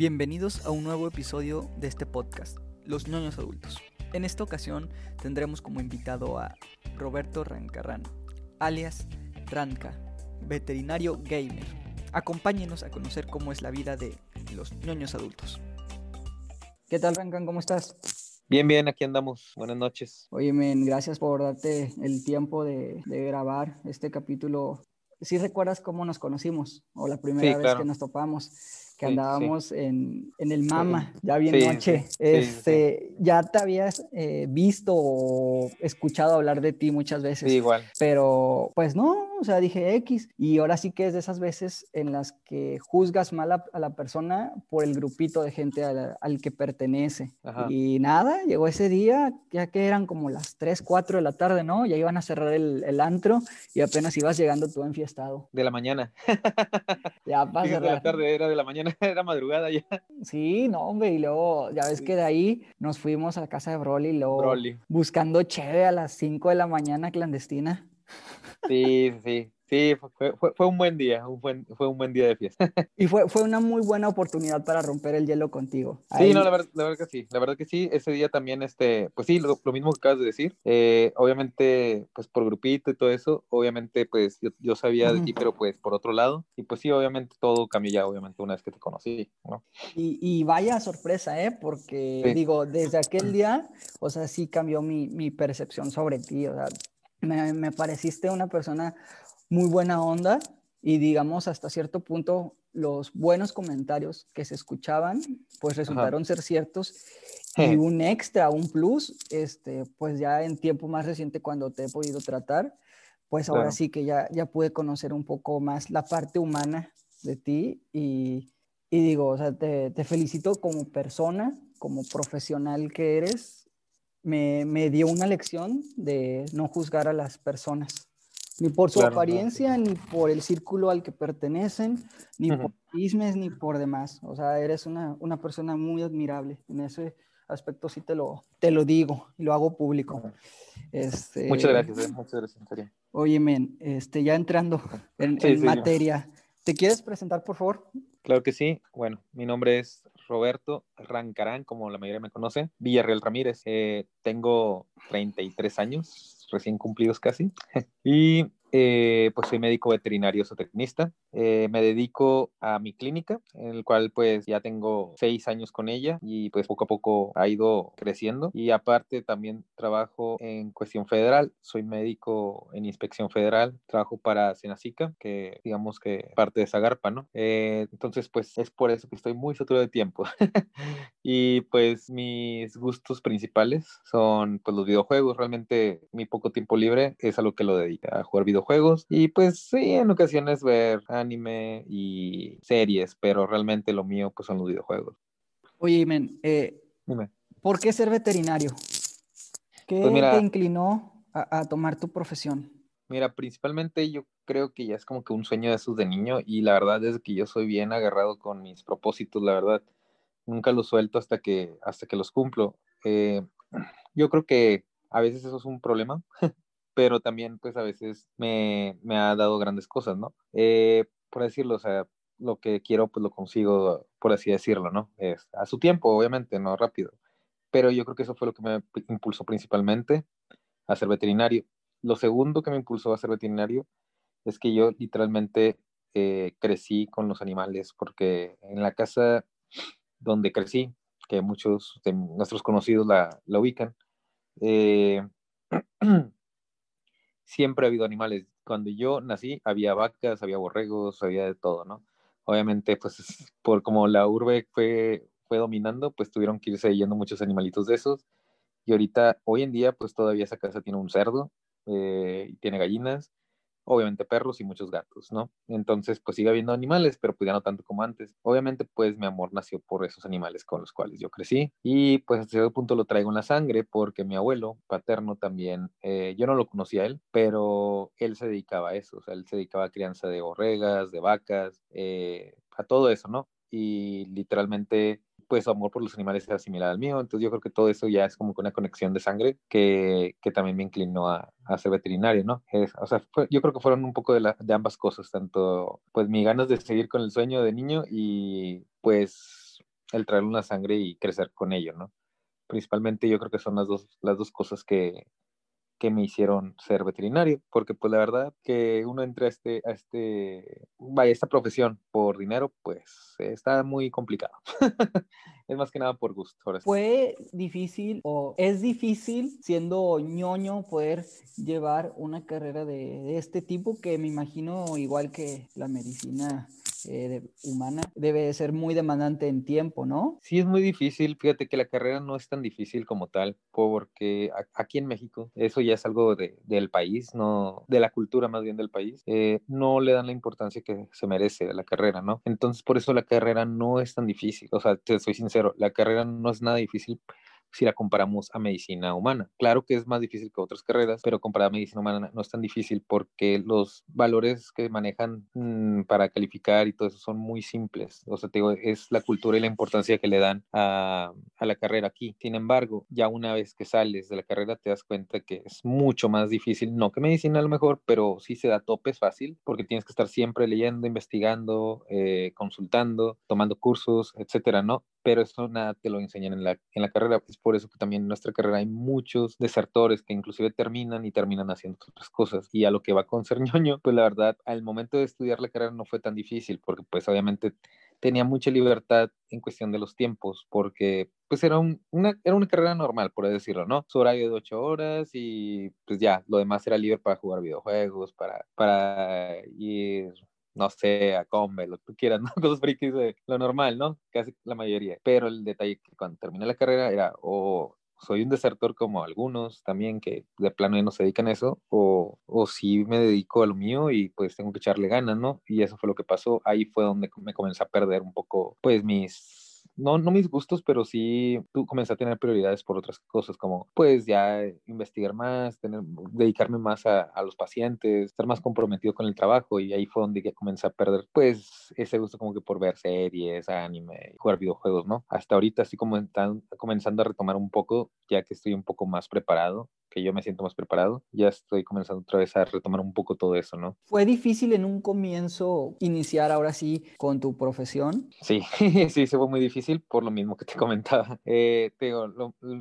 Bienvenidos a un nuevo episodio de este podcast, Los ñoños adultos. En esta ocasión tendremos como invitado a Roberto Rancarrán, alias Ranca, veterinario gamer. Acompáñenos a conocer cómo es la vida de los ñoños adultos. ¿Qué tal, Rancan? ¿Cómo estás? Bien, bien, aquí andamos. Buenas noches. Oye, men, gracias por darte el tiempo de, de grabar este capítulo. ¿Sí recuerdas cómo nos conocimos o la primera Sí, vez claro. que nos topamos? Que Sí, andábamos En, en el Mama, ya bien Sí, noche. este, Ya te habías eh, visto o escuchado hablar de ti muchas veces. Igual. Pero pues no, o sea, dije X. Y ahora sí que es de esas veces en las que juzgas mal a, a la persona por el grupito de gente al, al que pertenece. Ajá. Y nada, llegó ese día, ya que eran como las 3, 4 de la tarde, ¿no? Ya iban a cerrar el, el antro y apenas ibas llegando tú enfiestado. De la mañana. Ya para Sí, de la cerrar. tarde, era de la mañana, era madrugada ya. Sí, no, hombre, y luego ya ves Sí. que de ahí nos fuimos a la casa de Broly y luego Broly. buscando cheve a las 5 de la mañana clandestina. Sí, sí, sí, fue, fue, fue un buen día, un buen, fue un buen día de fiesta. Y fue, fue una muy buena oportunidad para romper el hielo contigo. Sí, Ahí- no, la verdad, la verdad que sí, la verdad que sí, ese día también, este, pues sí, lo, lo mismo que acabas de decir, eh, obviamente, pues por grupito y todo eso, obviamente, pues yo, yo sabía de ti, pero pues por otro lado, y pues sí, obviamente todo cambió ya, obviamente, una vez que te conocí, ¿no? Y, y vaya sorpresa, ¿eh? Porque Sí. digo, desde aquel día, o sea, sí cambió mi, mi percepción sobre ti. O sea, me, me pareciste una persona muy buena onda y digamos hasta cierto punto los buenos comentarios que se escuchaban pues resultaron ser ciertos y un extra, un plus, este, pues ya en tiempo más reciente cuando te he podido tratar, pues ahora Claro. sí que ya, ya pude conocer un poco más la parte humana de ti y, y digo, o sea, te, te felicito como persona, como profesional que eres. Me, me dio una lección de no juzgar a las personas, ni por su Claro, apariencia, ni por el círculo al que pertenecen, ni Ujú. por chismes, ni por demás. O sea, eres una, una persona muy admirable. En ese aspecto sí te lo, te lo digo y lo hago público. Este, Muchas gracias, eh, muchas gracias, en. Oye, men, este, ya entrando en, Sí, en sí, sí. materia, ¿te quieres presentar, por favor? Claro que sí. Bueno, mi nombre es Roberto Rancarán, como la mayoría me conoce. Villarreal Ramírez. Eh, tengo 33 años, recién cumplidos casi. y eh, pues soy médico veterinario zootecnista. Eh, me dedico a mi clínica, en el cual pues ya tengo seis años con ella y pues poco a poco ha ido creciendo. Y aparte también trabajo en cuestión federal. Soy médico en inspección federal. Trabajo para Senacica, que digamos que parte de Zagarpa, ¿no? Eh, entonces pues es por eso que estoy muy saturado de tiempo. y pues mis gustos principales son pues los videojuegos. Realmente mi poco tiempo libre es a lo que lo dedica, a jugar videojuegos. Y pues sí, en ocasiones ver anime y series, pero realmente lo mío pues son los videojuegos. Oye, men, eh, Dime. ¿por qué ser veterinario? ¿Qué Pues mira- te inclinó a, a tomar tu profesión? Mira, principalmente yo creo que ya es como que un sueño de esos de niño y la verdad es que yo soy bien agarrado con mis propósitos, la verdad. Nunca los suelto hasta que, hasta que los cumplo. Eh, yo creo que a veces eso es un problema, pero también pues a veces me, me ha dado grandes cosas, ¿no? Eh, por decirlo, o sea, lo que quiero pues lo consigo, por así decirlo, ¿no? Es a su tiempo, obviamente, no rápido. Pero yo creo que eso fue lo que me impulsó principalmente a ser veterinario. Lo segundo que me impulsó a ser veterinario es que yo literalmente eh, crecí con los animales, porque en la casa donde crecí, que muchos de nuestros conocidos la, la ubican, eh, siempre ha habido animales. Cuando yo nací había vacas, había borregos, había de todo, ¿no? Obviamente, pues por como la urbe fue, dominando, pues tuvieron que irse yendo muchos animalitos de esos. Y ahorita, hoy en día, pues todavía esa casa tiene un cerdo, eh, y tiene gallinas, obviamente perros y muchos gatos, ¿no? Entonces, pues sigue habiendo animales, pero pues no tanto como antes. Obviamente, pues mi amor nació por esos animales con los cuales yo crecí y pues hasta cierto punto lo traigo en la sangre porque mi abuelo paterno también, eh, yo no lo conocía él, pero él se dedicaba a eso, o sea, él se dedicaba a crianza de borregas, de vacas, eh, a todo eso, ¿no? Y literalmente pues su amor por los animales era similar al mío, entonces yo creo que todo eso ya es como una conexión de sangre que, que también me inclinó a, a ser veterinario, ¿no? Es, o sea, fue, yo creo que fueron un poco de, la, de ambas cosas, tanto pues mis ganas de seguir con el sueño de niño y pues el traerlo en la sangre y crecer con ello, ¿no? Principalmente yo creo que son las dos, las dos cosas que, que me hicieron ser veterinario, porque pues la verdad que uno entra a este, a este, vaya, esta profesión por dinero, pues está muy complicado. es más que nada por gusto. ¿Fue difícil o es difícil siendo ñoño poder llevar una carrera de, de este tipo que me imagino igual que la medicina eh, humana debe ser muy demandante en tiempo, ¿no? Sí, es muy difícil. Fíjate que la carrera no es tan difícil como tal, porque aquí en México, eso ya es algo de, del país, no de la cultura más bien del país, eh, no le dan la importancia que se merece a la carrera, ¿no? Entonces, por eso la carrera no es tan difícil. O sea, te soy sincero, la carrera no es nada difícil si la comparamos a medicina humana. Claro que es más difícil que otras carreras, pero comparada a medicina humana no es tan difícil porque los valores que manejan mm, para calificar y todo eso son muy simples. O sea, te digo, es la cultura y la importancia que le dan a, la carrera aquí. Sin embargo, ya una vez que sales de la carrera te das cuenta que es mucho más difícil, no que medicina a lo mejor, pero sí se da topes fácil porque tienes que estar siempre leyendo, investigando, eh, consultando, tomando cursos, etcétera, ¿no? Pero eso nada te lo enseñan en la, en la carrera. Es por eso que también en nuestra carrera hay muchos desertores que inclusive terminan y terminan haciendo otras cosas. Y a lo que va con ser ñoño, pues la verdad, al momento de estudiar la carrera no fue tan difícil, porque pues obviamente tenía mucha libertad en cuestión de los tiempos, porque pues era, una, era una carrera normal, por decirlo, ¿no? Su horario de ocho horas y pues ya, lo demás era libre para jugar videojuegos, para, para ir no sé, a Combe, lo que tú quieras, ¿no? Cosas frikis de lo normal, ¿no? Casi la mayoría. Pero el detalle que cuando terminé la carrera era o soy un desertor como algunos también que de plano ya no se dedican a eso, o, o sí me dedico a lo mío y pues tengo que echarle ganas, ¿no? Y eso fue lo que pasó. Ahí fue donde me comencé a perder un poco, pues mis no, no mis gustos, pero sí tú comencé a tener prioridades por otras cosas, como pues ya investigar más, tener, dedicarme más a, a, los pacientes, estar más comprometido con el trabajo y ahí fue donde ya comencé a perder pues ese gusto como que por ver series, anime, jugar videojuegos, ¿no? Hasta ahorita estoy como comenzando a retomar un poco, ya que estoy un poco más preparado que yo me siento más preparado, ya estoy comenzando otra vez a retomar un poco todo eso, ¿no? ¿Fue difícil en un comienzo iniciar ahora sí con tu profesión? Sí, sí, se fue muy difícil por lo mismo que te comentaba. Eh, te digo,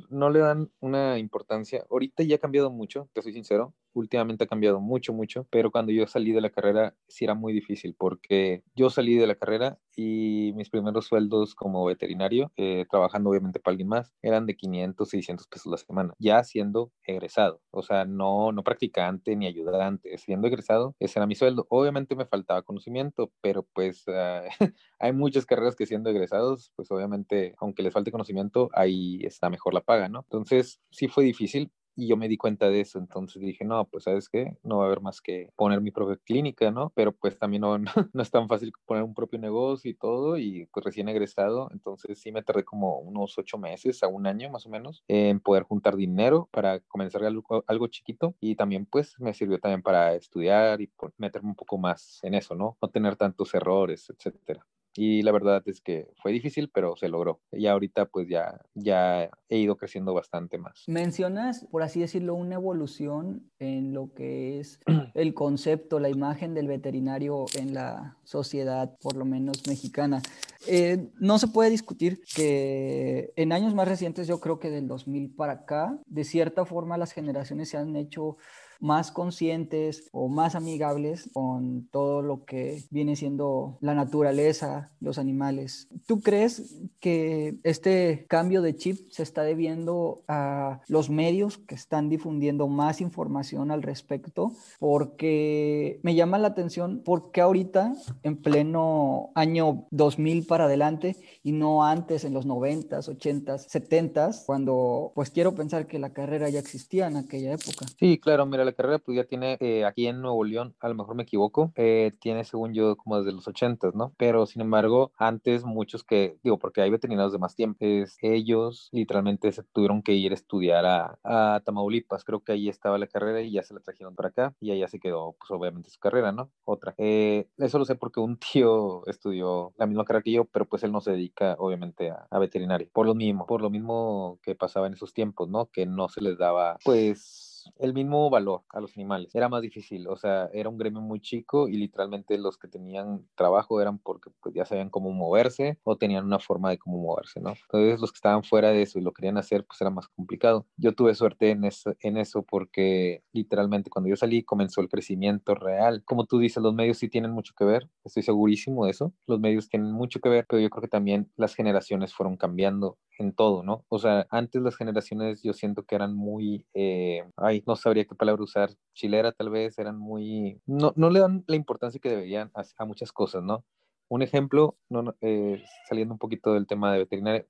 no le dan una importancia. Ahorita ya ha cambiado mucho, te soy sincero últimamente ha cambiado mucho, mucho, pero cuando yo salí de la carrera sí era muy difícil porque yo salí de la carrera y mis primeros sueldos como veterinario, eh, trabajando obviamente para alguien más, eran de 500, 600 pesos la semana, ya siendo egresado, o sea, no, no practicante ni ayudante, siendo egresado, ese era mi sueldo. Obviamente me faltaba conocimiento, pero pues uh, hay muchas carreras que siendo egresados, pues obviamente, aunque les falte conocimiento, ahí está mejor la paga, ¿no? Entonces sí fue difícil, y yo me di cuenta de eso, entonces dije, no, pues sabes qué, no va a haber más que poner mi propia clínica, ¿no? Pero pues también no, no, es tan fácil poner un propio negocio y todo, y pues recién egresado, entonces sí me tardé como unos ocho meses a un año más o menos en poder juntar dinero para comenzar algo, algo chiquito y también pues me sirvió también para estudiar y meterme un poco más en eso, ¿no? No tener tantos errores, etcétera. Y la verdad es que fue difícil, pero se logró. Y ahorita pues ya, ya he ido creciendo bastante más. Mencionas, por así decirlo, una evolución en lo que es el concepto, la imagen del veterinario en la sociedad, por lo menos mexicana. Eh, no se puede discutir que en años más recientes, yo creo que del 2000 para acá, de cierta forma las generaciones se han hecho más conscientes o más amigables con todo lo que viene siendo la naturaleza, los animales. ¿Tú crees que este cambio de chip se está debiendo a los medios que están difundiendo más información al respecto? Porque me llama la atención porque ahorita, en pleno año 2000 para adelante y no antes en los 90s, 80s, 70s, cuando pues quiero pensar que la carrera ya existía en aquella época. Sí, claro, mira, la carrera pues ya tiene eh, aquí en Nuevo León, a lo mejor me equivoco, eh, tiene según yo como desde los 80, ¿no? Pero sin embargo, antes muchos que, digo, porque hay veterinarios de más tiempo, ellos literalmente se tuvieron que ir a estudiar a, Tamaulipas, creo que ahí estaba la carrera y ya se la trajeron para acá y allá se quedó pues obviamente su carrera, ¿no? Otra. Eh, eso lo sé porque un tío estudió la misma carrera que yo, pero pues él no se dedica obviamente a, a veterinario, por lo mismo, por lo mismo que pasaba en esos tiempos, ¿no? Que no se les daba pues el mismo valor a los animales. Era más difícil, o sea, era un gremio muy chico y literalmente los que tenían trabajo eran porque pues, ya sabían cómo moverse o tenían una forma de cómo moverse, ¿no? Entonces los que estaban fuera de eso y lo querían hacer, pues era más complicado. Yo tuve suerte en eso, en eso porque literalmente cuando yo salí comenzó el crecimiento real. Como tú dices, los medios sí tienen mucho que ver, estoy segurísimo de eso. Los medios tienen mucho que ver, pero yo creo que también las generaciones fueron cambiando en todo, ¿no? O sea, antes las generaciones yo siento que eran muy, eh, ay, no sabría qué palabra usar, chilera tal vez, eran muy, no, no le dan la importancia que deberían a, muchas cosas, ¿no? Un ejemplo, no, eh, saliendo un poquito del tema de veterinaria,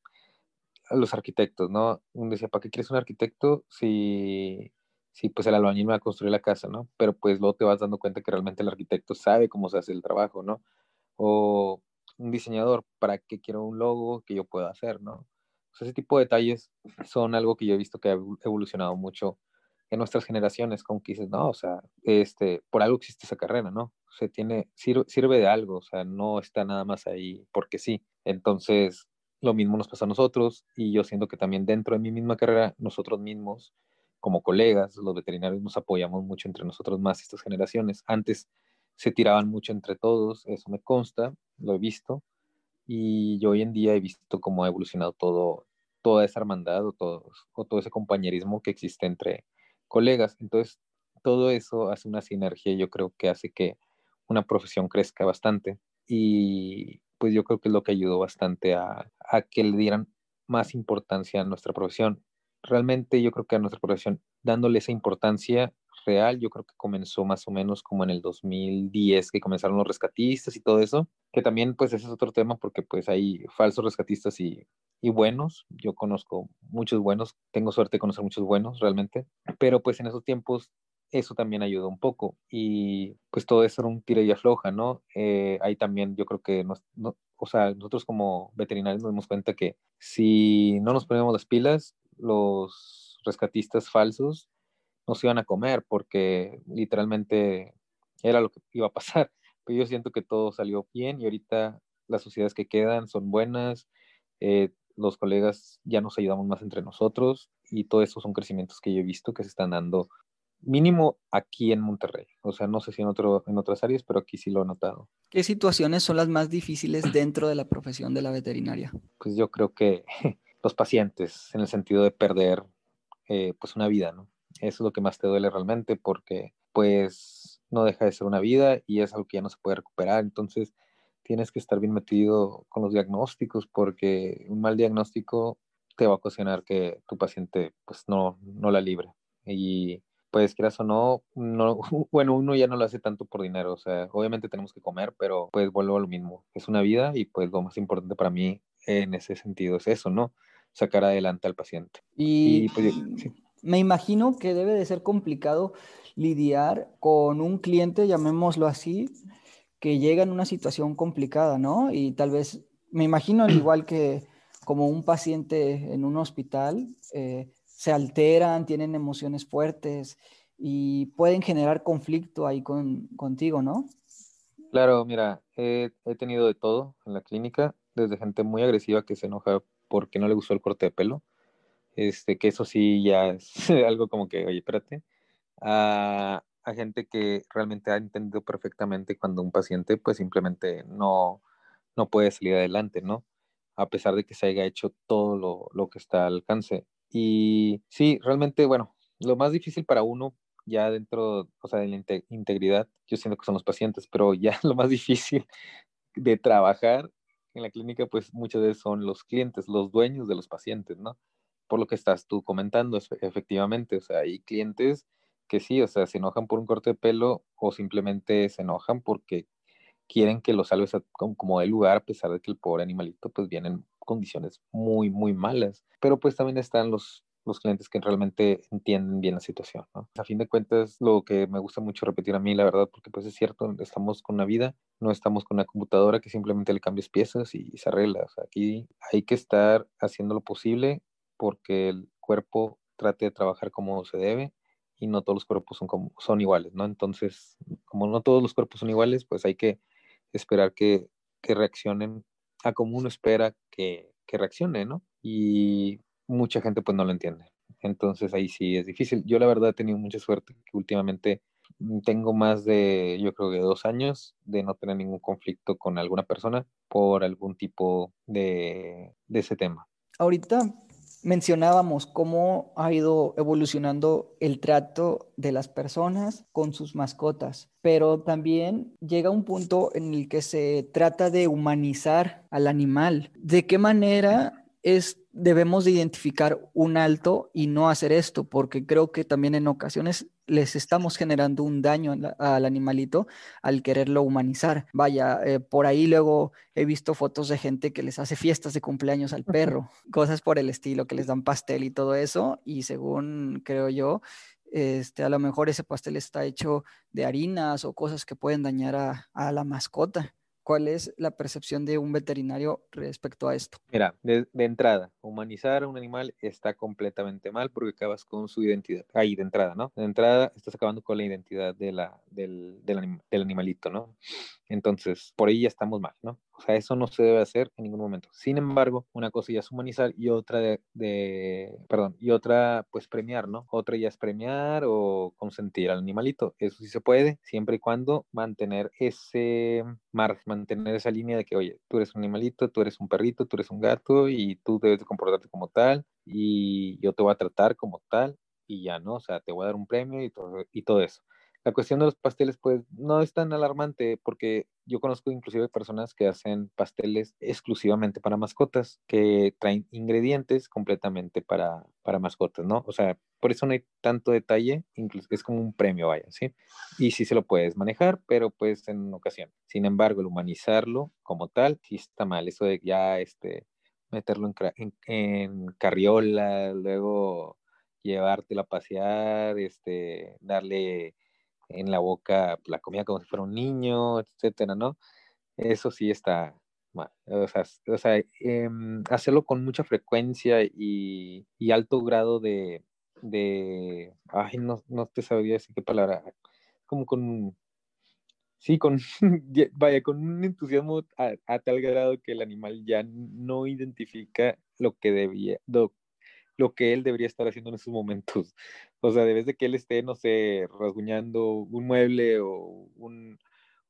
los arquitectos, ¿no? Uno decía, ¿para qué quieres un arquitecto si, si pues el albañil va a construir la casa, ¿no? Pero pues luego te vas dando cuenta que realmente el arquitecto sabe cómo se hace el trabajo, ¿no? O un diseñador, ¿para qué quiero un logo que yo pueda hacer, ¿no? Ese tipo de detalles son algo que yo he visto que ha evolucionado mucho en nuestras generaciones, como que dices, no, o sea, este, por algo existe esa carrera, ¿no? se tiene, sirve, sirve de algo, o sea, no está nada más ahí porque sí. Entonces, lo mismo nos pasa a nosotros y yo siento que también dentro de mi misma carrera, nosotros mismos, como colegas, los veterinarios, nos apoyamos mucho entre nosotros más estas generaciones. Antes se tiraban mucho entre todos, eso me consta, lo he visto, y yo hoy en día he visto cómo ha evolucionado todo, toda esa hermandad o todo, o todo ese compañerismo que existe entre colegas. Entonces, todo eso hace una sinergia, yo creo que hace que una profesión crezca bastante. Y pues yo creo que es lo que ayudó bastante a, a que le dieran más importancia a nuestra profesión. Realmente yo creo que a nuestra profesión, dándole esa importancia, real, yo creo que comenzó más o menos como en el 2010 que comenzaron los rescatistas y todo eso, que también pues ese es otro tema porque pues hay falsos rescatistas y, y buenos, yo conozco muchos buenos, tengo suerte de conocer muchos buenos realmente, pero pues en esos tiempos eso también ayudó un poco y pues todo eso era un tira y afloja, ¿no? Eh, ahí también yo creo que nos, no, o sea, nosotros como veterinarios nos dimos cuenta que si no nos ponemos las pilas, los rescatistas falsos nos iban a comer porque literalmente era lo que iba a pasar. Pero yo siento que todo salió bien y ahorita las sociedades que quedan son buenas, eh, los colegas ya nos ayudamos más entre nosotros y todo eso son crecimientos que yo he visto que se están dando mínimo aquí en Monterrey. O sea, no sé si en, otro, en otras áreas, pero aquí sí lo he notado. ¿Qué situaciones son las más difíciles dentro de la profesión de la veterinaria? Pues yo creo que los pacientes, en el sentido de perder eh, pues una vida, ¿no? Eso es lo que más te duele realmente porque pues no deja de ser una vida y es algo que ya no se puede recuperar. Entonces tienes que estar bien metido con los diagnósticos porque un mal diagnóstico te va a ocasionar que tu paciente pues no, no la libre. Y pues quieras o no, no, bueno, uno ya no lo hace tanto por dinero, o sea, obviamente tenemos que comer, pero pues vuelvo a lo mismo, es una vida y pues lo más importante para mí en ese sentido es eso, ¿no? Sacar adelante al paciente. Y, pues, sí me imagino que debe de ser complicado lidiar con un cliente, llamémoslo así, que llega en una situación complicada, ¿no? Y tal vez, me imagino al igual que como un paciente en un hospital, eh, se alteran, tienen emociones fuertes y pueden generar conflicto ahí con, contigo, ¿no? Claro, mira, he tenido de todo en la clínica, desde gente muy agresiva que se enoja porque no le gustó el corte de pelo, este, que eso sí ya es algo como que, oye, espérate, a, a, gente que realmente ha entendido perfectamente cuando un paciente pues simplemente no, no puede salir adelante, ¿no? A pesar de que se haya hecho todo lo, lo que está al alcance. Y sí, realmente, bueno, lo más difícil para uno ya dentro, o sea, de la integridad, yo siento que son los pacientes, pero ya lo más difícil de trabajar en la clínica, pues muchas veces son los clientes, los dueños de los pacientes, ¿no? por lo que estás tú comentando, efectivamente, o sea, hay clientes que sí, o sea, se enojan por un corte de pelo o simplemente se enojan porque quieren que lo salves como del lugar, a pesar de que el pobre animalito pues viene en condiciones muy, muy malas. Pero pues también están los, los clientes que realmente entienden bien la situación, ¿no? A fin de cuentas, lo que me gusta mucho repetir a mí, la verdad, porque pues es cierto, estamos con una vida, no estamos con una computadora que simplemente le cambies piezas y se arregla. Aquí hay que estar haciendo lo posible porque el cuerpo trate de trabajar como se debe y no todos los cuerpos son, como, son iguales, ¿no? Entonces, como no todos los cuerpos son iguales, pues hay que esperar que, que reaccionen a como uno espera que, que reaccione, ¿no? Y mucha gente pues no lo entiende. Entonces ahí sí es difícil. Yo la verdad he tenido mucha suerte que últimamente tengo más de, yo creo que dos años de no tener ningún conflicto con alguna persona por algún tipo de ese tema. Ahorita mencionábamos cómo ha ido evolucionando el trato de las personas con sus mascotas, pero también llega un punto en el que se trata de humanizar al animal. ¿De qué manera es debemos de identificar un alto y no hacer esto, porque creo que también en ocasiones les estamos generando un daño al animalito al quererlo humanizar. Vaya, eh, por ahí luego he visto fotos de gente que les hace fiestas de cumpleaños al perro, cosas por el estilo, que les dan pastel y todo eso, y según creo yo, este, a lo mejor ese pastel está hecho de harinas o cosas que pueden dañar a la mascota. ¿Cuál es la percepción de un veterinario respecto a esto? Mira, de, entrada, humanizar a un animal está completamente mal porque acabas con su identidad. Ahí, de entrada, ¿no? De entrada, estás acabando con la identidad del, del animalito, ¿no? Entonces, por ahí ya estamos mal, ¿no? O sea, eso no se debe hacer en ningún momento. Sin embargo, una cosa ya es humanizar y otra de, perdón, y otra pues premiar, ¿no? Otra ya es premiar o consentir al animalito. Eso sí se puede, siempre y cuando mantener ese margen, mantener esa línea de que, oye, tú eres un animalito, tú eres un perrito, tú eres un gato y tú debes de comportarte como tal y yo te voy a tratar como tal y ya, ¿no? O sea, te voy a dar un premio y todo, y todo eso. La cuestión de los pasteles, pues, no es tan alarmante porque yo conozco inclusive personas que hacen pasteles exclusivamente para mascotas, que traen ingredientes completamente para, para mascotas, ¿no? O sea, por eso no hay tanto detalle, incluso es como un premio, vaya, ¿sí? Y sí se lo puedes manejar, pero pues en ocasión. Sin embargo, el humanizarlo como tal, sí está mal. Eso de ya, este, meterlo en, en, en carriola, luego llevártelo a pasear, este, darle en la boca la comida como si fuera un niño, etcétera, ¿no? Eso sí está mal. O sea, o sea em, hacerlo con mucha frecuencia y, y alto grado de, de, ay, no, no te sabría decir qué palabra, como con, sí, con, vaya, con un entusiasmo a, a, tal grado que el animal ya no identifica lo que debía, lo, lo que él debería estar haciendo en esos momentos. O sea, debes de que él esté, no sé, rasguñando un mueble o un,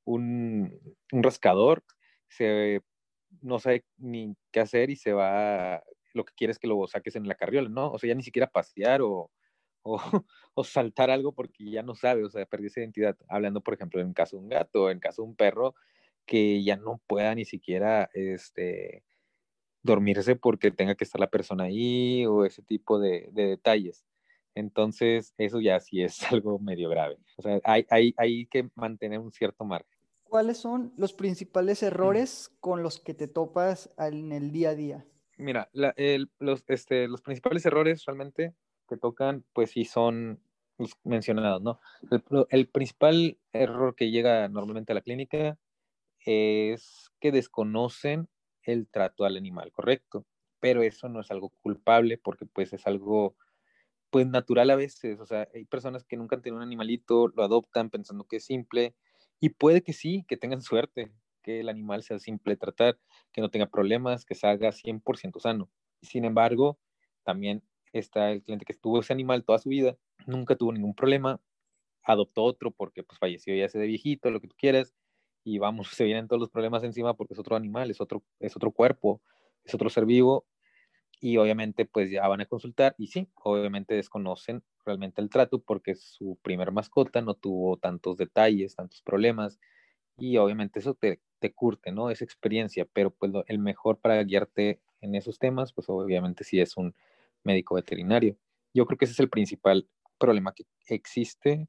un, rascador, se, no sabe ni qué hacer y se va, lo que quiere es que lo saques en la carriola, ¿no? O sea, ya ni siquiera pasear o, o, o, saltar algo porque ya no sabe, o sea, perdió esa identidad. Hablando, por ejemplo, en caso de un gato, en caso de un perro, que ya no pueda ni siquiera, este, dormirse porque tenga que estar la persona ahí o ese tipo de, de detalles. Entonces, eso ya sí es algo medio grave. O sea, hay, hay, hay que mantener un cierto margen. ¿Cuáles son los principales errores con los que te topas en el día a día? Mira, la, el, los, este, los principales errores realmente que tocan, pues sí son los mencionados, ¿no? El, el, principal error que llega normalmente a la clínica es que desconocen el trato al animal, correcto. Pero eso no es algo culpable porque pues es algo pues natural a veces. O sea, hay personas que nunca han tenido un animalito, lo adoptan pensando que es simple y puede que sí, que tengan suerte, que el animal sea simple de tratar, que no tenga problemas, que salga 100% sano. Sin embargo, también está el cliente que tuvo ese animal toda su vida, nunca tuvo ningún problema, adoptó otro porque pues falleció ya ese de viejito, lo que tú quieras, y vamos, se vienen todos los problemas encima porque es otro animal, es otro, es otro cuerpo, es otro ser vivo y obviamente pues ya van a consultar y sí, obviamente desconocen realmente el trato porque su primer mascota no tuvo tantos detalles, tantos problemas y obviamente eso te, te curte, ¿no? Esa experiencia, pero pues lo, el mejor para guiarte en esos temas pues obviamente sí es un médico veterinario. Yo creo que ese es el principal problema que existe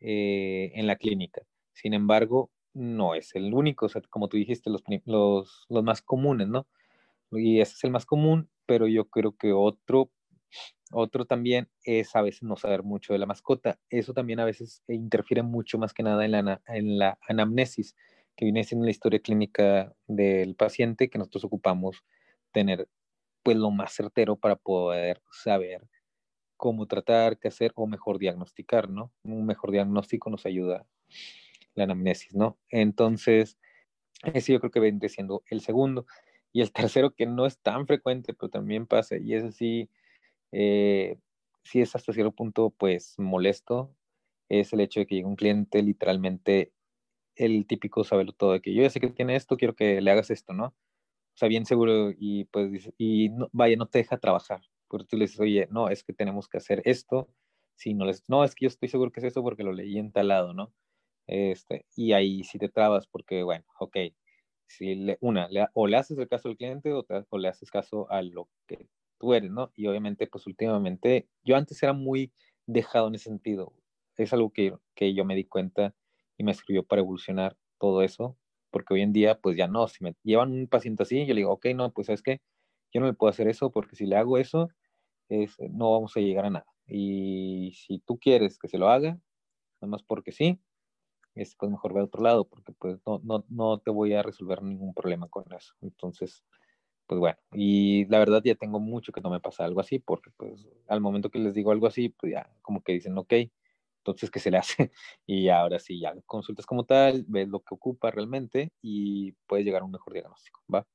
eh, en la clínica. Sin embargo, no es el único, o sea, como tú dijiste, los, los, los más comunes, ¿no? Y ese es el más común, pero yo creo que otro, otro también es a veces no saber mucho de la mascota. Eso también a veces interfiere mucho más que nada en la, en la anamnesis, que viene siendo la historia clínica del paciente que nosotros ocupamos tener pues lo más certero para poder saber cómo tratar, qué hacer o mejor diagnosticar, ¿no? Un mejor diagnóstico nos ayuda la anamnesis, ¿no? Entonces, ese yo creo que vendría siendo el segundo. Y el tercero, que no es tan frecuente, pero también pasa, y es así, eh, sí es hasta cierto punto, pues, molesto, es el hecho de que llegue un cliente literalmente el típico sabelo todo, de que yo ya sé que tiene esto, quiero que le hagas esto, ¿no? O sea, bien seguro y pues, y no, vaya, no te deja trabajar, porque tú le dices, oye, no, es que tenemos que hacer esto, si no les, no, es que yo estoy seguro que es eso porque lo leí en tal lado, ¿no? Este, y ahí sí te trabas porque, bueno, ok, si le, una, o le haces el caso al cliente o, o le haces caso a lo que tú eres, ¿no? Y obviamente, pues últimamente, yo antes era muy dejado en ese sentido. Es algo que, que yo me di cuenta y me escribió para evolucionar todo eso, porque hoy en día, pues ya no, si me llevan un paciente así, yo le digo, ok, no, pues sabes qué, yo no le puedo hacer eso porque si le hago eso, es, no vamos a llegar a nada. Y si tú quieres que se lo haga, nada más porque sí, es, pues mejor ve a otro lado, porque pues no, no, no te voy a resolver ningún problema con eso. Entonces, pues bueno, y la verdad ya tengo mucho que no me pasa algo así, porque pues al momento que les digo algo así, pues ya como que dicen, ok, entonces ¿qué se le hace? Y ahora sí, ya consultas como tal, ves lo que ocupa realmente y puedes llegar a un mejor diagnóstico, ¿va?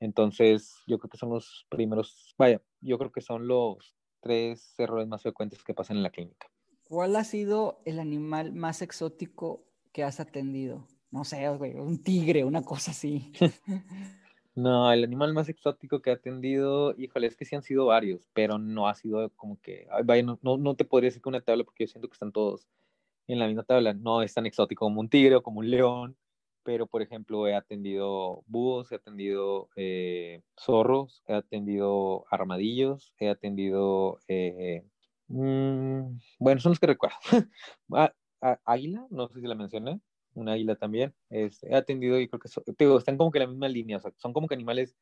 Entonces, yo creo que son los primeros, vaya, yo creo que son los tres errores más frecuentes que pasan en la clínica. ¿Cuál ha sido el animal más exótico que has atendido? No sé, un tigre, una cosa así. no, el animal más exótico que he atendido, híjole, es que sí han sido varios, pero no ha sido como que, vaya, no, no, te podría decir que una tabla porque yo siento que están todos en la misma tabla. No es tan exótico como un tigre o como un león, pero por ejemplo he atendido búhos, he atendido eh, zorros, he atendido armadillos, he atendido, eh, mm, bueno, son los que recuerdo. Águila, no sé si la mencioné, una águila también. he atendido y creo que están como que en la misma línea, o sea, son como que animales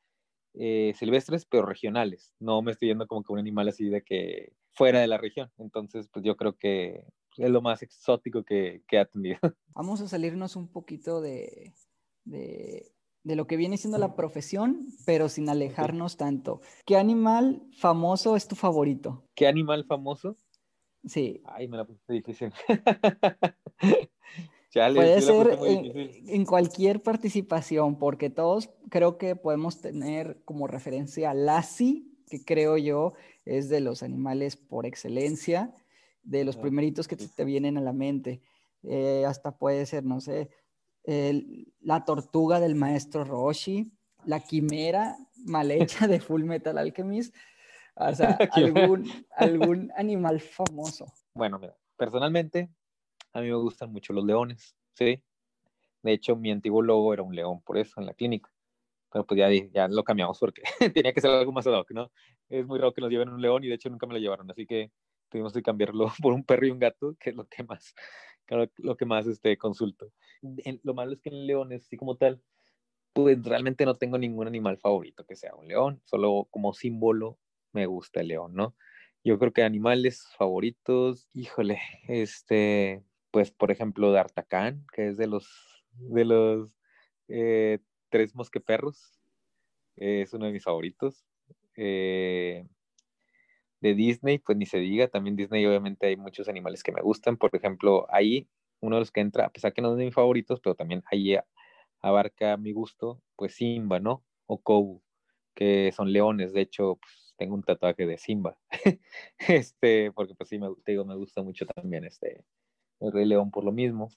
eh, silvestres, pero regionales. No me estoy yendo como que un animal así de que fuera de la región. Entonces, pues yo creo que es lo más exótico que, que he atendido. Vamos a salirnos un poquito de, de, de, lo que viene siendo la profesión, pero sin alejarnos tanto. ¿Qué animal famoso es tu favorito? ¿Qué animal famoso? Sí. Ay, me la puse difícil. Puede ser en, cualquier participación, porque todos creo que podemos tener como referencia a Lassie, que creo yo es de los animales por excelencia, de los primeritos que te, vienen a la mente. Eh, hasta puede ser, no sé, la tortuga del maestro Roshi, la quimera mal hecha de Full Metal Alchemist, o sea, algún, algún animal famoso. Bueno, mira, personalmente a mí me gustan mucho los leones, ¿sí? De hecho, mi antiguo logo era un león, por eso, en la clínica. Pero pues ya, ya lo cambiamos porque tenía que ser algo más ad hoc, ¿no? Es muy raro que nos lleven un león y de hecho nunca me lo llevaron, así que tuvimos que cambiarlo por un perro y un gato, que es lo que más, lo que más este, consulto. lo malo es que en leones, así como tal, pues realmente no tengo ningún animal favorito que sea un león, solo como símbolo me gusta el león, ¿no? Yo creo que animales favoritos, híjole, este, pues por ejemplo D'Artacán, que es de los, de los eh, tres mosqueperros, es uno de mis favoritos. Eh, de Disney, pues ni se diga, también Disney obviamente hay muchos animales que me gustan, por ejemplo, ahí uno de los que entra, a pesar que no es de mis favoritos, pero también ahí abarca mi gusto, pues Simba, ¿no? O Kobu, que son leones, de hecho, pues tengo un tatuaje de Simba, este, porque pues sí, me, te digo, me gusta mucho también este, el Rey León por lo mismo,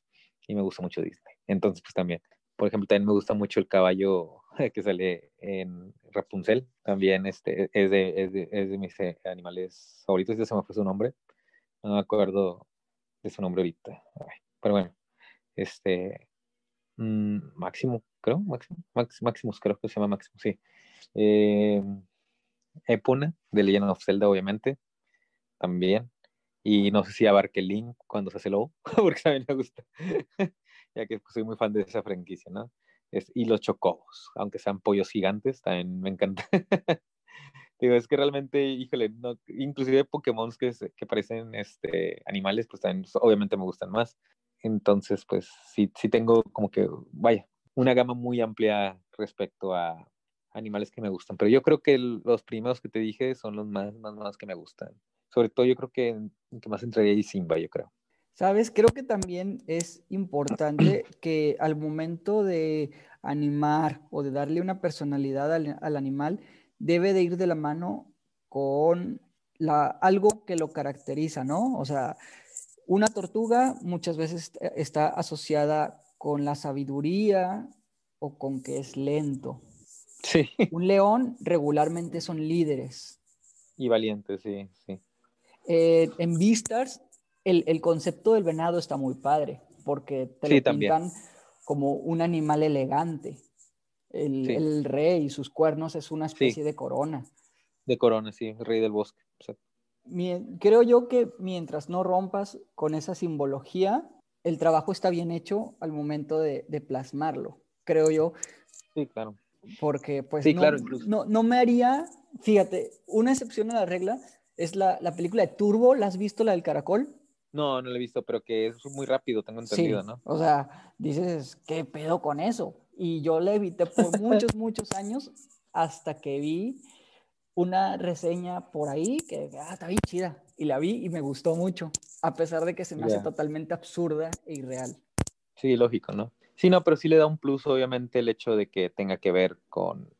y me gusta mucho Disney. Entonces, pues también, por ejemplo, también me gusta mucho el caballo que sale en Rapunzel, también este, es, de, es, de, es de mis eh, animales favoritos, ya se me fue su nombre, no me acuerdo de su nombre ahorita, pero bueno, este, mmm, Máximo, creo, Máximo, Maximus, creo que se llama Máximo, sí. Eh, Epona, de Legend of Zelda, obviamente, también. Y no sé si abarque Link cuando se hace lobo, porque mí me gusta, ya que pues, soy muy fan de esa franquicia, ¿no? Es, y los chocobos, aunque sean pollos gigantes, también me encanta. Digo, es que realmente, híjole, no, inclusive Pokémon que, que parecen este, animales, pues también pues, obviamente me gustan más. Entonces, pues sí, sí tengo como que, vaya, una gama muy amplia respecto a animales que me gustan. Pero yo creo que los primeros que te dije son los más, más, más que me gustan sobre todo yo creo que, que más entraría ahí Simba, yo creo. Sabes, creo que también es importante que al momento de animar o de darle una personalidad al, animal, debe de ir de la mano con la, algo que lo caracteriza, ¿no? O sea, una tortuga muchas veces está asociada con la sabiduría o con que es lento. Sí. Un león regularmente son líderes. Y valientes, sí, sí. Eh, en Beastars, el, el, concepto del venado está muy padre, porque te lo pintan como un animal elegante. El, el, rey y sus cuernos es una especie de corona. De corona, sí, rey del bosque. Creo yo que mientras no rompas con esa simbología, el trabajo está bien hecho al momento de, de plasmarlo, creo yo. Sí, claro. Porque pues sí, no, claro, no, no, me haría, fíjate, una excepción a la regla es la, la, película de Turbo, ¿la has visto, la del caracol? No, no la he visto, pero que es muy rápido, tengo entendido, sí, ¿no? O sea, dices, ¿qué pedo con eso? Y yo la evité por muchos, muchos años hasta que vi una reseña por ahí que ah, está bien chida. Y la vi y me gustó mucho, a pesar de que se me yeah. hace totalmente absurda e irreal. Sí, lógico, ¿no? Sí, no, pero sí le da un plus, obviamente, el hecho de que tenga que ver con,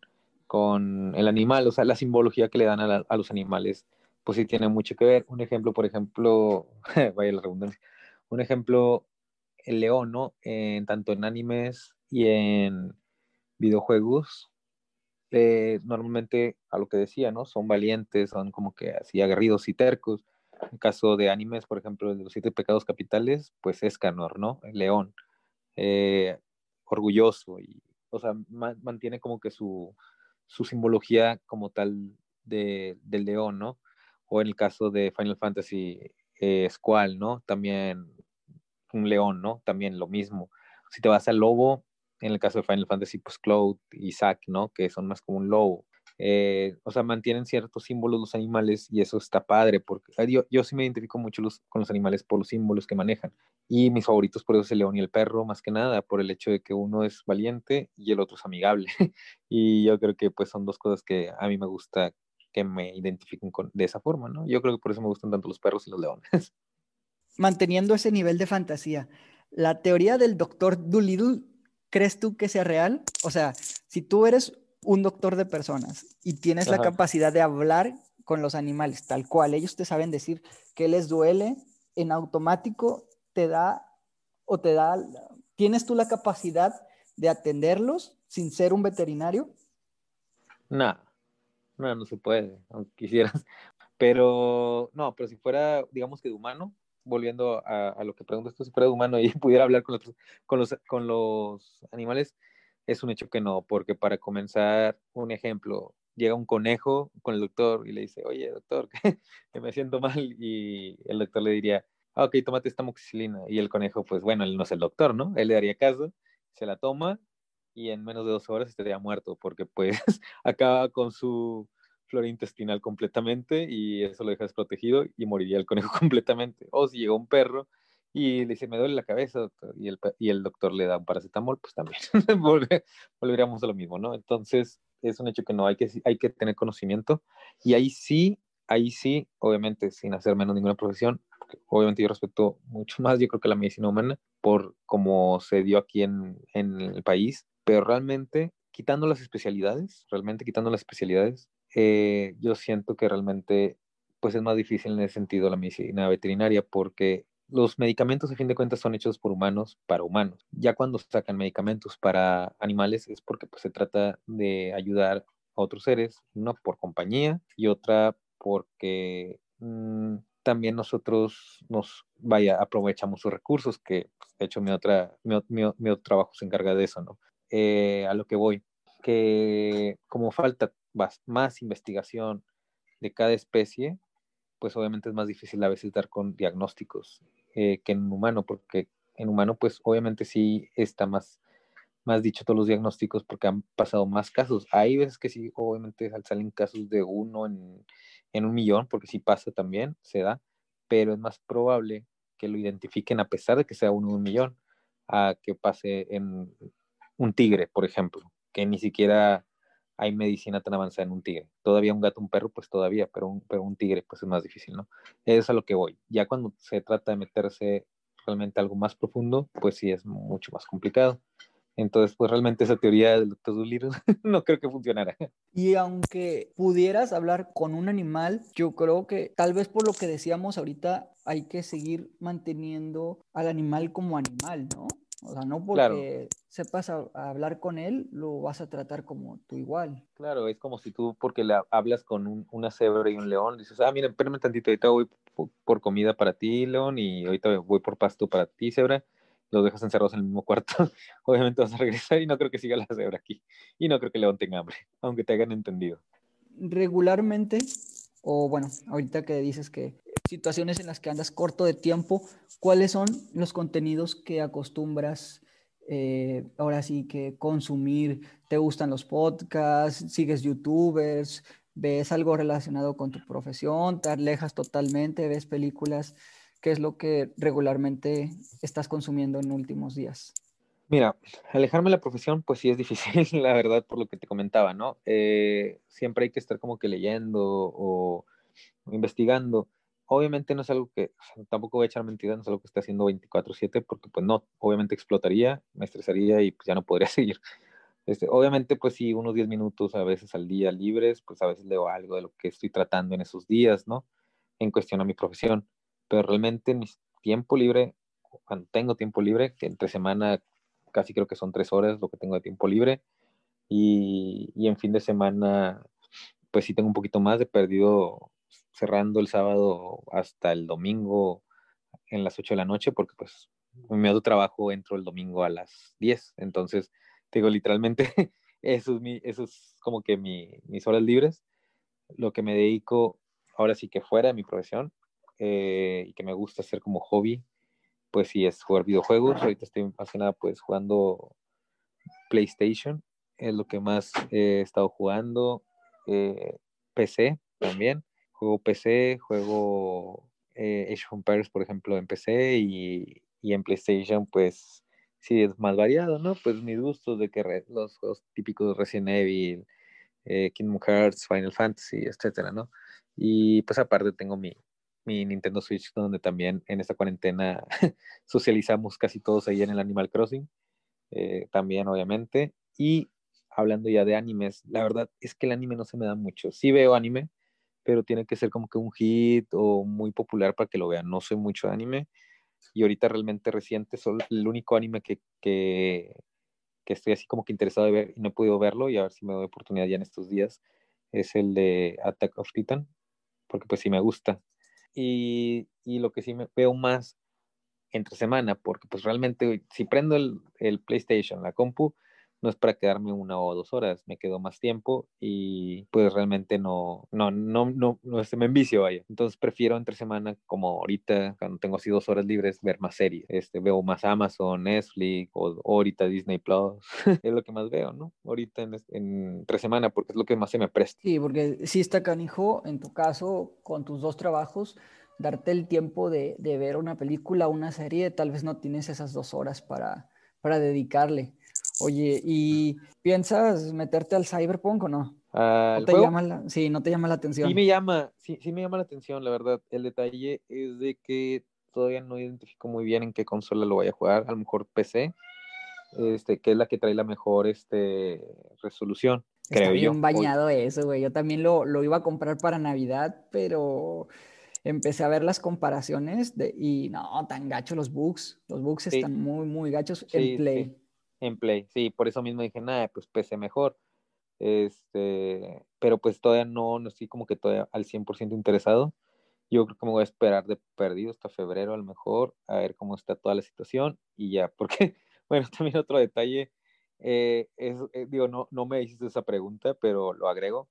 con el animal, o sea, la simbología que le dan a, la, a los animales, pues sí tiene mucho que ver. Un ejemplo, por ejemplo, vaya la redundancia, un ejemplo, el león, ¿no? En, tanto en animes y en videojuegos, eh, normalmente a lo que decía, ¿no? Son valientes, son como que así aguerridos y tercos. En caso de animes, por ejemplo, de los siete pecados capitales, pues es Canor, ¿no? El león, eh, orgulloso y, o sea, ma mantiene como que su, su simbología como tal de, del león, ¿no? O en el caso de Final Fantasy, eh, Squall, ¿no? También un león, ¿no? También lo mismo. Si te vas al lobo, en el caso de Final Fantasy, pues Cloud y Zack, ¿no? Que son más como un lobo. Eh, o sea, mantienen ciertos símbolos los animales y eso está padre, porque yo, yo sí me identifico mucho los, con los animales por los símbolos que manejan. Y mis favoritos por eso es el león y el perro, más que nada, por el hecho de que uno es valiente y el otro es amigable. y yo creo que pues son dos cosas que a mí me gusta que me identifiquen con, de esa forma, ¿no? Yo creo que por eso me gustan tanto los perros y los leones. Manteniendo ese nivel de fantasía, la teoría del doctor Doolittle ¿crees tú que sea real? O sea, si tú eres un doctor de personas y tienes Ajá. la capacidad de hablar con los animales tal cual, ellos te saben decir qué les duele, en automático te da o te da, ¿tienes tú la capacidad de atenderlos sin ser un veterinario? No, no, no se puede, aunque quisieras. Pero, no, pero si fuera, digamos que de humano, volviendo a, a, lo que preguntas tú, si fuera de humano y pudiera hablar con los, con, los, con los animales, es un hecho que no, porque para comenzar, un ejemplo, llega un conejo con el doctor y le dice, oye, doctor, que me siento mal, y el doctor le diría, ah, ok, tómate esta moxicilina, y el conejo, pues bueno, él no es el doctor, ¿no? Él le daría caso, se la toma, y en menos de dos horas estaría muerto, porque pues acaba con su flora intestinal completamente y eso lo deja desprotegido y moriría el conejo completamente. O si llega un perro y dice, me duele la cabeza, doctor, y el, y el doctor le da un paracetamol, pues también Volver, volveríamos a lo mismo, ¿no? Entonces, es un hecho que no hay que, hay que tener conocimiento y ahí sí, ahí sí, obviamente, sin hacer menos ninguna profesión, obviamente yo respeto mucho más, yo creo que la medicina humana, por cómo se dio aquí en, en el país, pero realmente, quitando las especialidades, realmente quitando las especialidades, eh, yo siento que realmente pues es más difícil en ese sentido la medicina veterinaria porque los medicamentos a fin de cuentas son hechos por humanos para humanos. Ya cuando sacan medicamentos para animales es porque pues, se trata de ayudar a otros seres, una por compañía y otra porque mmm, también nosotros nos vaya aprovechamos sus recursos que pues, de hecho mi otra mi, mi, mi, otro trabajo se encarga de eso no eh, a lo que voy que como falta más, más investigación de cada especie, pues obviamente es más difícil a veces dar con diagnósticos eh, que en humano, porque en humano pues obviamente sí está más, más dicho todos los diagnósticos porque han pasado más casos. Hay veces que sí, obviamente salen casos de uno en, en un millón, porque sí pasa también, se da, pero es más probable que lo identifiquen a pesar de que sea uno en un millón, a que pase en un tigre, por ejemplo, que ni siquiera hay medicina tan avanzada en un tigre. Todavía un gato, un perro, pues todavía, pero un, pero un tigre, pues es más difícil, ¿no? Es a lo que voy. Ya cuando se trata de meterse realmente algo más profundo, pues sí es mucho más complicado. Entonces, pues realmente esa teoría del Doctor Dolittle no creo que funcionara. Y aunque pudieras hablar con un animal, yo creo que tal vez por lo que decíamos ahorita, hay que seguir manteniendo al animal como animal, ¿no? O sea, no porque sepas hablar con él, lo vas a tratar como tú igual. Claro, es como si tú, porque le hablas con una cebra y un león, dices, ah, mira, espérame tantito, ahorita voy por comida para ti, león, y ahorita voy por pasto para ti, cebra los dejas encerrados en el mismo cuarto, obviamente vas a regresar y no creo que siga la cebra aquí. Y no creo que León tenga hambre, aunque te hayan entendido. Regularmente, o bueno, ahorita que dices que situaciones en las que andas corto de tiempo, ¿cuáles son los contenidos que acostumbras eh, ahora sí que consumir? ¿Te gustan los podcasts? ¿Sigues youtubers? ¿Ves algo relacionado con tu profesión? ¿Te alejas totalmente? ¿Ves películas? ¿Qué es lo que regularmente estás consumiendo en últimos días? Mira, alejarme de la profesión, pues sí es difícil, la verdad, por lo que te comentaba, ¿no? Eh, siempre hay que estar como que leyendo o, investigando. Obviamente no es algo que, tampoco voy a echar mentiras, no es algo que esté haciendo 24/7, porque pues no, obviamente explotaría, me estresaría y pues ya no podría seguir. Este, obviamente, pues sí, unos 10 minutos a veces al día libres, pues a veces leo algo de lo que estoy tratando en esos días, ¿no? En cuestión a mi profesión pero realmente mi tiempo libre, cuando tengo tiempo libre, que entre semana casi creo que son tres horas lo que tengo de tiempo libre, y, y en fin de semana, pues sí tengo un poquito más de perdido cerrando el sábado hasta el domingo en las 8 de la noche, porque pues mi otro trabajo entro el domingo a las 10, entonces digo literalmente eso es, mi, eso es como que mi, mis horas libres, lo que me dedico ahora sí que fuera de mi profesión eh, y que me gusta hacer como hobby, pues sí es jugar videojuegos. Ahorita estoy más que nada pues jugando PlayStation, es lo que más he estado jugando. Eh, PC también, juego PC, juego eh, Age of Empires, por ejemplo, en PC y, y, en PlayStation, pues sí es más variado, ¿no? Pues mis gustos de que los juegos típicos de Resident Evil, eh, Kingdom Hearts, Final Fantasy, etcétera, ¿no? Y pues aparte tengo mi, mi Nintendo Switch, donde también en esta cuarentena socializamos casi todos ahí en el Animal Crossing, eh, también obviamente. Y hablando ya de animes, la verdad es que el anime no se me da mucho. Sí veo anime, pero tiene que ser como que un hit o muy popular para que lo vean. No soy mucho de anime. Y ahorita realmente reciente, solo el único anime que, que, que estoy así como que interesado de ver y no he podido verlo y a ver si me doy oportunidad ya en estos días es el de Attack of Titan, porque pues sí me gusta y, lo que sí me veo más entre semana, porque pues realmente si prendo el, PlayStation, la compu, no es para quedarme una o dos horas, me quedo más tiempo y pues realmente no, no, no, no, no se me envicio, vaya. Entonces prefiero entre semana, como ahorita, cuando tengo así dos horas libres, ver más series. Este, veo más Amazon, Netflix o, ahorita Disney Plus. es lo que más veo, ¿no? Ahorita en, en, entre semana, porque es lo que más se me presta. Sí, porque si está canijo, en tu caso, con tus dos trabajos, darte el tiempo de, de ver una película, una serie, tal vez no tienes esas dos horas para, para dedicarle. Oye, ¿y piensas meterte al cyberpunk o no? ¿No te llama la, sí, no te llama la atención. Sí me llama, sí, sí me llama la atención, la verdad. El detalle es de que todavía no identifico muy bien en qué consola lo voy a jugar. A lo mejor PC, este, que es la que trae la mejor este, resolución. Está creo bien bañado eso, güey. Yo también lo, lo, iba a comprar para Navidad, pero empecé a ver las comparaciones de, y no, tan gacho los bugs. Los bugs están muy, muy gachos en Play. En Play, sí, por eso mismo dije, nada, pues PC mejor. Este, pero pues todavía no, no estoy como que todavía al 100% interesado. Yo creo que me voy a esperar de perdido hasta febrero a lo mejor, a ver cómo está toda la situación y ya, porque, bueno, también otro detalle, eh, es, eh, digo, no, no me hiciste esa pregunta, pero lo agrego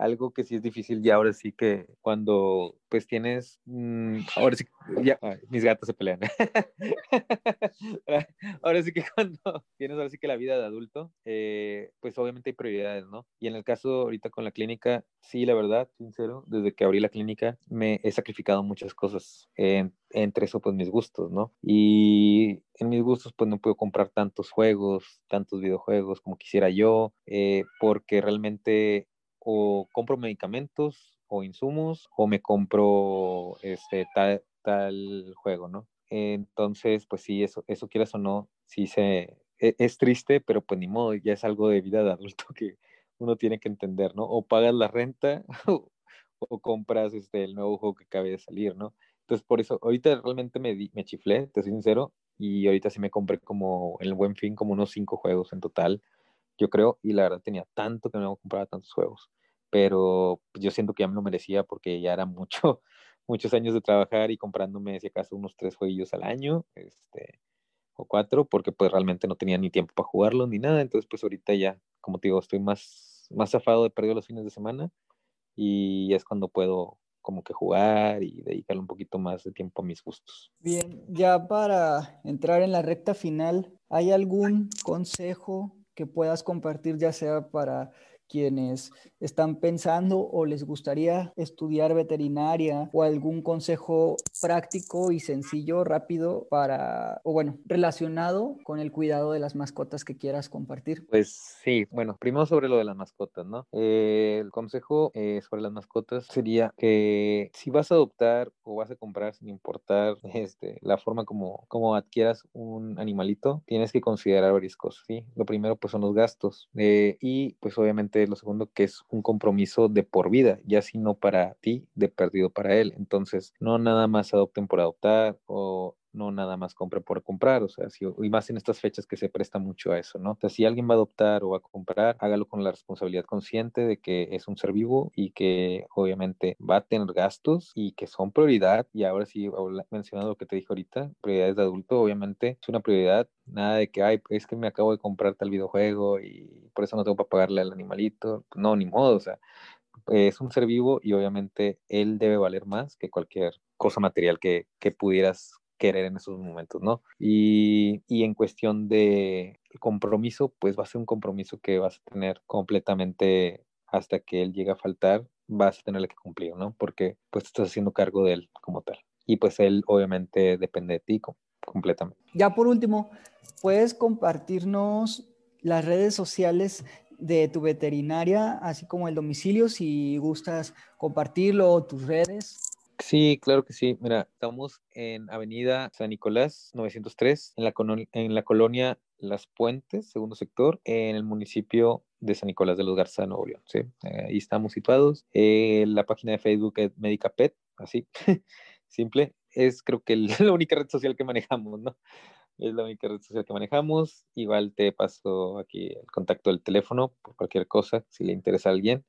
algo que sí es difícil ya ahora sí que cuando pues tienes, mmm, ahora sí, ya, mis gatos se pelean. ahora sí que cuando tienes ahora sí que la vida de adulto, eh, pues obviamente hay prioridades, ¿no? Y en el caso ahorita con la clínica, sí, la verdad, sincero, desde que abrí la clínica me he sacrificado muchas cosas, eh, entre eso pues mis gustos, ¿no? Y en mis gustos pues no puedo comprar tantos juegos, tantos videojuegos como quisiera yo, eh, porque realmente o compro medicamentos o insumos o me compro este tal, juego, ¿no? Entonces, pues sí, eso, eso quieras o no, sí se, e, es, triste, pero pues ni modo, ya es algo de vida de adulto que uno tiene que entender, ¿no? O pagas la renta o, compras este, el nuevo juego que acabe de salir, ¿no? Entonces, por eso, ahorita realmente me, me chiflé, te soy sincero, y ahorita sí me compré como en el buen fin como unos cinco juegos en total, yo creo, y la verdad tenía tanto que no compraba tantos juegos, pero pues, yo siento que ya me lo merecía porque ya era mucho, muchos años de trabajar y comprándome, si acaso, unos tres jueguillos al año, este, o cuatro, porque pues realmente no tenía ni tiempo para jugarlo ni nada, entonces pues ahorita ya, como te digo, estoy más, más zafado de perder los fines de semana y es cuando puedo como que jugar y dedicarle un poquito más de tiempo a mis gustos. Bien, ya para entrar en la recta final, ¿hay algún consejo que puedas compartir ya sea para quienes están pensando o les gustaría estudiar veterinaria o algún consejo práctico y sencillo, rápido para, o bueno, relacionado con el cuidado de las mascotas que quieras compartir? Pues sí, bueno, primero sobre lo de las mascotas, ¿no? Eh, el consejo eh, sobre las mascotas sería que si vas a adoptar o vas a comprar sin importar este, la forma como, como adquieras un animalito, tienes que considerar varias cosas, ¿sí? Lo primero pues son los gastos eh, y pues obviamente lo segundo, que es un compromiso de por vida, ya si no para ti, de perdido para él. Entonces, no nada más adopten por adoptar o no nada más compre por comprar, o sea, si, y más en estas fechas que se presta mucho a eso, ¿no? O si alguien va a adoptar o va a comprar, hágalo con la responsabilidad consciente de que es un ser vivo y que obviamente va a tener gastos y que son prioridad, y ahora sí, mencionado lo que te dije ahorita, prioridades de adulto, obviamente es una prioridad, nada de que, ay, es que me acabo de comprar tal videojuego y por eso no tengo para pagarle al animalito, no, ni modo, o sea, es un ser vivo y obviamente él debe valer más que cualquier cosa material que, que pudieras querer en esos momentos, ¿no? Y, y en cuestión de compromiso, pues va a ser un compromiso que vas a tener completamente hasta que él llegue a faltar, vas a tenerle que cumplir, ¿no? Porque pues estás haciendo cargo de él como tal. Y pues él obviamente depende de ti completamente. Ya por último, ¿puedes compartirnos las redes sociales de tu veterinaria, así como el domicilio, si gustas compartirlo, tus redes? Sí, claro que sí. Mira, estamos en Avenida San Nicolás 903, en la, en la colonia Las Puentes, segundo sector, en el municipio de San Nicolás de los Garza, Nuevo León. ¿sí? ahí estamos situados. Eh, la página de Facebook es Medicapet, así, simple. Es creo que la única red social que manejamos, ¿no? Es la única red social que manejamos. Igual te paso aquí el contacto del teléfono por cualquier cosa, si le interesa a alguien.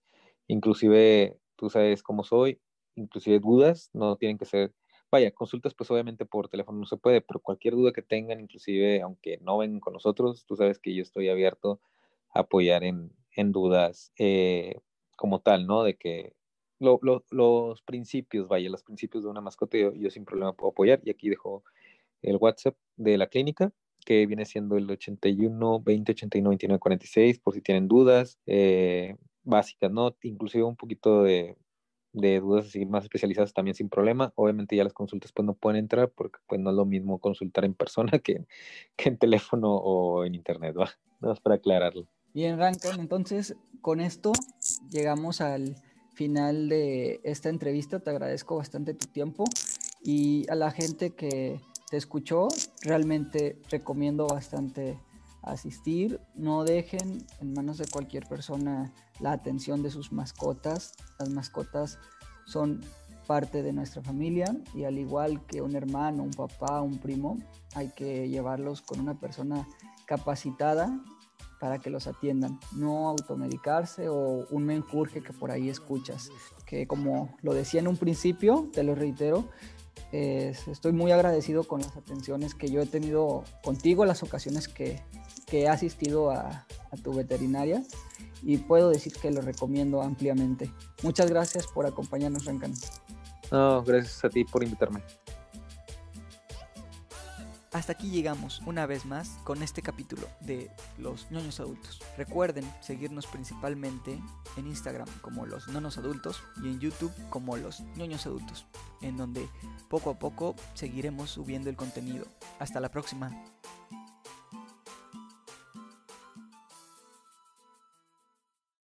Inclusive tú sabes cómo soy, inclusive dudas, no tienen que ser, vaya, consultas pues obviamente por teléfono no se puede, pero cualquier duda que tengan, inclusive aunque no vengan con nosotros, tú sabes que yo estoy abierto a apoyar en, en dudas eh, como tal, ¿no? De que los principios, vaya, los principios de una mascota yo, yo, sin problema puedo apoyar y aquí dejo el WhatsApp de la clínica que viene siendo el 81 20 89 29 46 por si tienen dudas eh, básicas, ¿no? Inclusive un poquito de de dudas así más especializadas también sin problema. Obviamente ya las consultas pues no pueden entrar porque pues no es lo mismo consultar en persona que, que en teléfono o en internet, ¿va? Nada más para aclararlo. Bien, Rankan, entonces con esto llegamos al final de esta entrevista. Te agradezco bastante tu tiempo y a la gente que te escuchó, realmente recomiendo bastante asistir. No dejen en manos de cualquier persona la atención de sus mascotas. Las mascotas son parte de nuestra familia y al igual que un hermano, un papá, un primo, hay que llevarlos con una persona capacitada para que los atiendan, no automedicarse o un menjurje que por ahí escuchas, que como lo decía en un principio, te lo reitero, estoy muy agradecido con las atenciones que yo he tenido contigo, las ocasiones que, he asistido a, a tu veterinaria y puedo decir que lo recomiendo ampliamente. Muchas gracias por acompañarnos, Rancan. No, gracias a ti por invitarme. Hasta aquí llegamos una vez más con este capítulo de Los ñoños adultos. Recuerden seguirnos principalmente en Instagram como Los Nonos Adultos y en YouTube como Los ñoños adultos, en donde poco a poco seguiremos subiendo el contenido. Hasta la próxima.